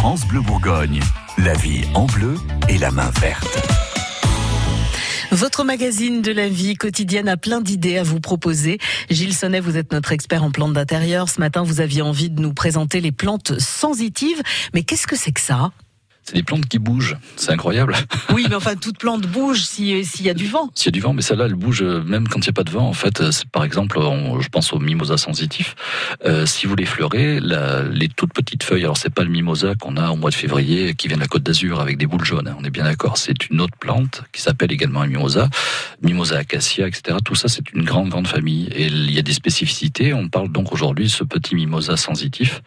France Bleu Bourgogne, la vie en bleu et la main verte. Votre magazine de la vie quotidienne a plein d'idées à vous proposer. Gilles Sonnet, vous êtes notre expert en plantes d'intérieur. Ce matin, vous aviez envie de nous présenter les plantes sensitives. Mais qu'est-ce que c'est que ça? C'est des plantes qui bougent. C'est incroyable. Oui, mais enfin, toute plante bouge s'il y a du vent. S'il y a du vent, mais celle-là, elle bouge euh, même quand il n'y a pas de vent. En fait, euh, par exemple, je pense aux mimosas sensitifs. Euh, si vous les fleurez, les toutes petites feuilles, alors c'est pas le mimosa qu'on a au mois de février qui vient de la Côte d'Azur avec des boules jaunes. Hein, on est bien d'accord. C'est une autre plante qui s'appelle également un mimosa, mimosa acacia, etc. Tout ça, c'est une grande, grande famille. Et il y a des spécificités. On parle donc aujourd'hui de ce petit mimosa sensitif.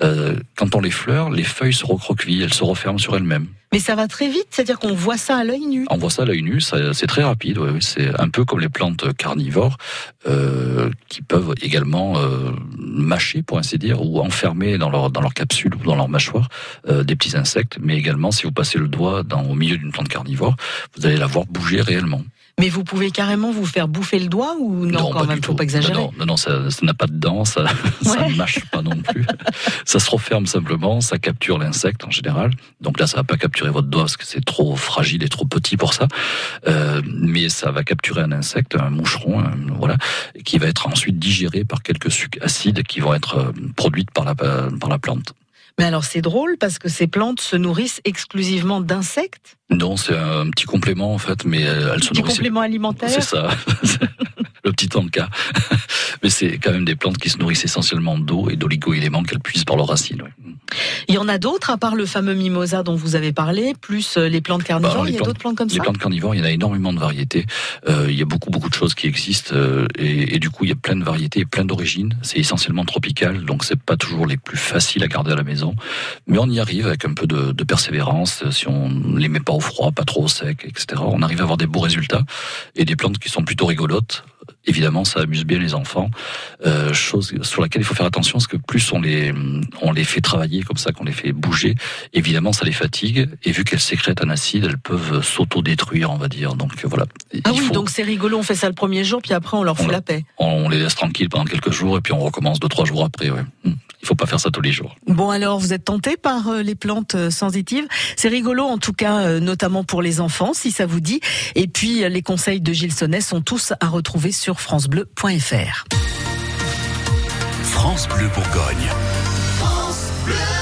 quand on les fleure, les feuilles se recroquevillent, elles se referment sur elles-mêmes. Mais ça va très vite, c'est-à-dire qu'on voit ça à l'œil nu. On voit ça à l'œil nu, c'est très rapide. C'est un peu comme les plantes carnivores euh, qui peuvent également euh, mâcher, pour ainsi dire, ou enfermer dans leur dans leur capsule ou dans leur mâchoire euh, des petits insectes. Mais également, si vous passez le doigt dans, au milieu d'une plante carnivore, vous allez la voir bouger réellement. Mais vous pouvez carrément vous faire bouffer le doigt ou non, quand même, faut pas exagérer. Non, non, non ça n'a pas de dents, ça, ne mâche pas non plus. ça se referme simplement, ça capture l'insecte en général. Donc là, ça va pas capturer votre doigt parce que c'est trop fragile et trop petit pour ça. Euh, mais ça va capturer un insecte, un moucheron, voilà, qui va être ensuite digéré par quelques sucs acides qui vont être euh, produites par la, par la plante. Mais alors c'est drôle parce que ces plantes se nourrissent exclusivement d'insectes? Non, c'est un petit complément en fait, mais elles se nourrissent. Petit complément alimentaire? C'est ça. le petit encas. Mais c'est quand même des plantes qui se nourrissent essentiellement d'eau et d'oligo-éléments qu'elles puissent par leurs racines. Il y en a d'autres, à part le fameux mimosa dont vous avez parlé, plus euh, les plantes carnivores, bah, il y a d'autres plantes comme ça Les plantes carnivores, il y en a énormément de variétés. Euh, il y a beaucoup, beaucoup de choses qui existent. Euh, et, et, du coup, il y a plein de variétés et plein d'origines. C'est essentiellement tropical, donc c'est pas toujours les plus faciles à garder à la maison. Mais on y arrive avec un peu de, de persévérance. Si on les met pas au froid, pas trop au sec, etc., on arrive à avoir des beaux résultats. Et des plantes qui sont plutôt rigolotes évidemment, ça amuse bien les enfants. Euh, chose sur laquelle il faut faire attention, parce que plus on les on les fait travailler comme ça, qu'on les fait bouger, évidemment, ça les fatigue. Et vu qu'elles sécrètent un acide, elles peuvent s'auto-détruire, on va dire. Donc voilà. Ah oui, donc c'est rigolo. On fait ça le premier jour, puis après on leur fout la paix. On les laisse tranquilles pendant quelques jours, et puis on recommence deux trois jours après. Ouais. Hmm. Il faut pas faire ça tous les jours. Bon alors, vous êtes tenté par euh, les plantes euh, sensitives C'est rigolo en tout cas, euh, notamment pour les enfants, si ça vous dit. Et puis les conseils de Gilles Sonnet sont tous à retrouver sur sur francebleu.fr. France Bleu Bourgogne. France Bleu.